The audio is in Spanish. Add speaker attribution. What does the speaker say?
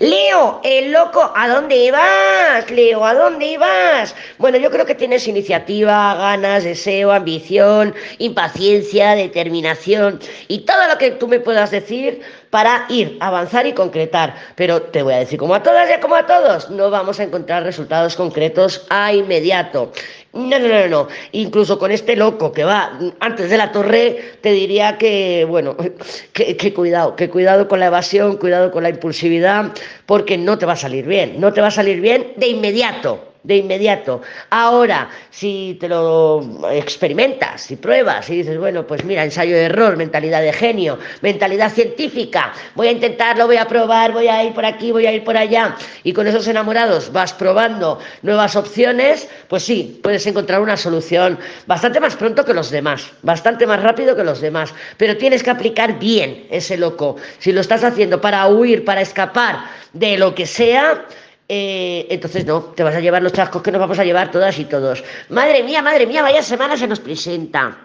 Speaker 1: Leo, el loco, ¿a dónde vas? Leo, ¿a dónde vas? Bueno, yo creo que tienes iniciativa, ganas, deseo, ambición, impaciencia, determinación y todo lo que tú me puedas decir para ir, avanzar y concretar. Pero te voy a decir, como a todas y como a todos, no vamos a encontrar resultados concretos a inmediato. No, no, no, no. Incluso con este loco que va antes de la torre, te diría que, bueno, que, que, cuidado, que cuidado con la evasión, cuidado con la impulsividad, porque no te va a salir bien. No te va a salir bien de inmediato de inmediato. Ahora, si te lo experimentas, si pruebas y dices, bueno, pues mira, ensayo de error, mentalidad de genio, mentalidad científica, voy a intentarlo, voy a probar, voy a ir por aquí, voy a ir por allá, y con esos enamorados vas probando nuevas opciones, pues sí, puedes encontrar una solución bastante más pronto que los demás, bastante más rápido que los demás, pero tienes que aplicar bien ese loco. Si lo estás haciendo para huir, para escapar de lo que sea, eh, entonces no, te vas a llevar los chascos que nos vamos a llevar todas y todos. Madre mía, madre mía, vaya semana se nos presenta.